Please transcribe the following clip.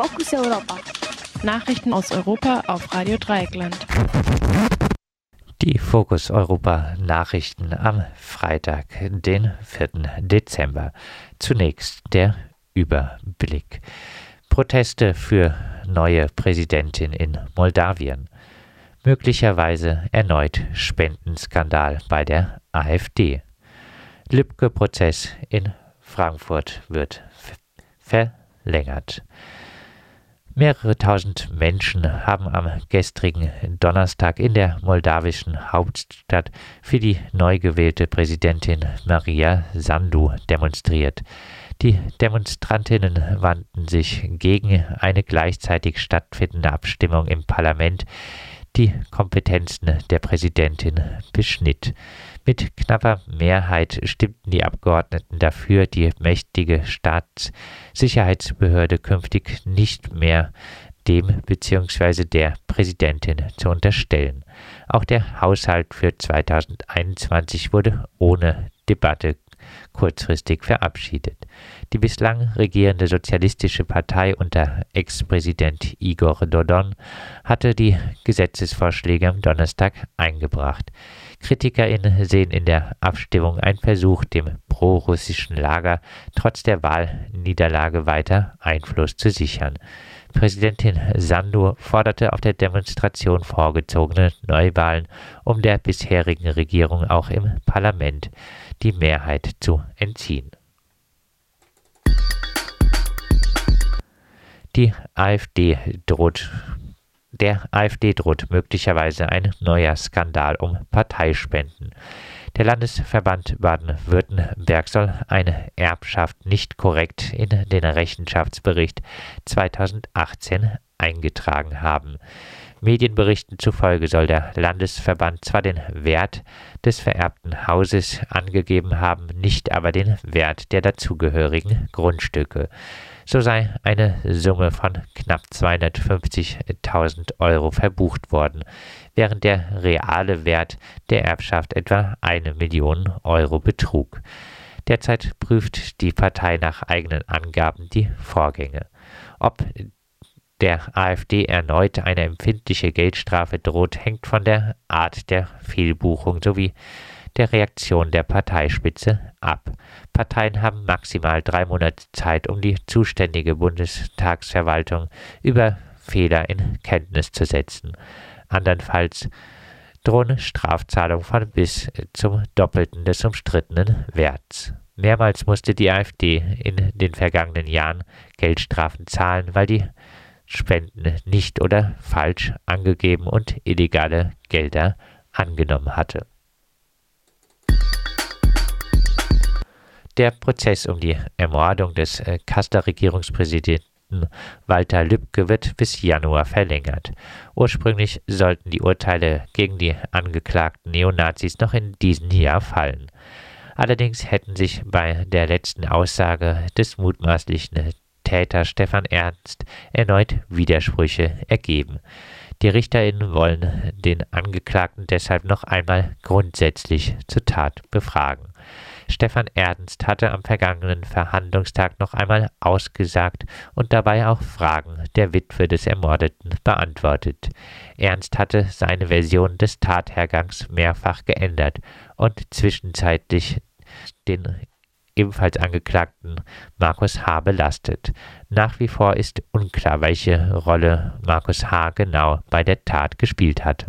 Fokus Europa. Nachrichten aus Europa auf Radio Dreieckland. Die Fokus Europa Nachrichten am Freitag, den 4. Dezember. Zunächst der Überblick. Proteste für neue Präsidentin in Moldawien. Möglicherweise erneut Spendenskandal bei der AfD. Lübcke-Prozess in Frankfurt wird verlängert. Mehrere tausend Menschen haben am gestrigen Donnerstag in der moldawischen Hauptstadt für die neu gewählte Präsidentin Maria Sandu demonstriert. Die Demonstrantinnen wandten sich gegen eine gleichzeitig stattfindende Abstimmung im Parlament, die Kompetenzen der Präsidentin beschnitt. Mit knapper Mehrheit stimmten die Abgeordneten dafür, die mächtige Staatssicherheitsbehörde künftig nicht mehr dem bzw. der Präsidentin zu unterstellen. Auch der Haushalt für 2021 wurde ohne Debatte kurzfristig verabschiedet. Die bislang regierende Sozialistische Partei unter Ex-Präsident Igor Dodon hatte die Gesetzesvorschläge am Donnerstag eingebracht. KritikerInnen sehen in der Abstimmung einen Versuch, dem pro-russischen Lager trotz der Wahlniederlage weiter Einfluss zu sichern. Präsidentin Sandu forderte auf der Demonstration vorgezogene Neuwahlen, um der bisherigen Regierung auch im Parlament die Mehrheit zu entziehen. Die AfD droht der AfD droht möglicherweise ein neuer Skandal um Parteispenden. Der Landesverband Baden-Württemberg soll eine Erbschaft nicht korrekt in den Rechenschaftsbericht 2018 eingetragen haben. Medienberichten zufolge soll der Landesverband zwar den Wert des vererbten Hauses angegeben haben, nicht aber den Wert der dazugehörigen Grundstücke. So sei eine Summe von knapp 250.000 Euro verbucht worden, während der reale Wert der Erbschaft etwa eine Million Euro betrug. Derzeit prüft die Partei nach eigenen Angaben die Vorgänge. Ob der AfD erneut eine empfindliche Geldstrafe droht, hängt von der Art der Fehlbuchung sowie der Reaktion der Parteispitze ab. Parteien haben maximal drei Monate Zeit, um die zuständige Bundestagsverwaltung über Fehler in Kenntnis zu setzen. Andernfalls drohen Strafzahlungen von bis zum Doppelten des umstrittenen Werts. Mehrmals musste die AfD in den vergangenen Jahren Geldstrafen zahlen, weil die Spenden nicht oder falsch angegeben und illegale Gelder angenommen hatte. Der Prozess um die Ermordung des äh, Kasseler Regierungspräsidenten Walter Lübcke wird bis Januar verlängert. Ursprünglich sollten die Urteile gegen die angeklagten Neonazis noch in diesem Jahr fallen. Allerdings hätten sich bei der letzten Aussage des mutmaßlichen Täter Stefan Ernst erneut Widersprüche ergeben. Die RichterInnen wollen den Angeklagten deshalb noch einmal grundsätzlich zur Tat befragen. Stefan Ernst hatte am vergangenen Verhandlungstag noch einmal ausgesagt und dabei auch Fragen der Witwe des Ermordeten beantwortet. Ernst hatte seine Version des Tathergangs mehrfach geändert und zwischenzeitlich den ebenfalls Angeklagten Markus H. belastet. Nach wie vor ist unklar, welche Rolle Markus H. genau bei der Tat gespielt hat.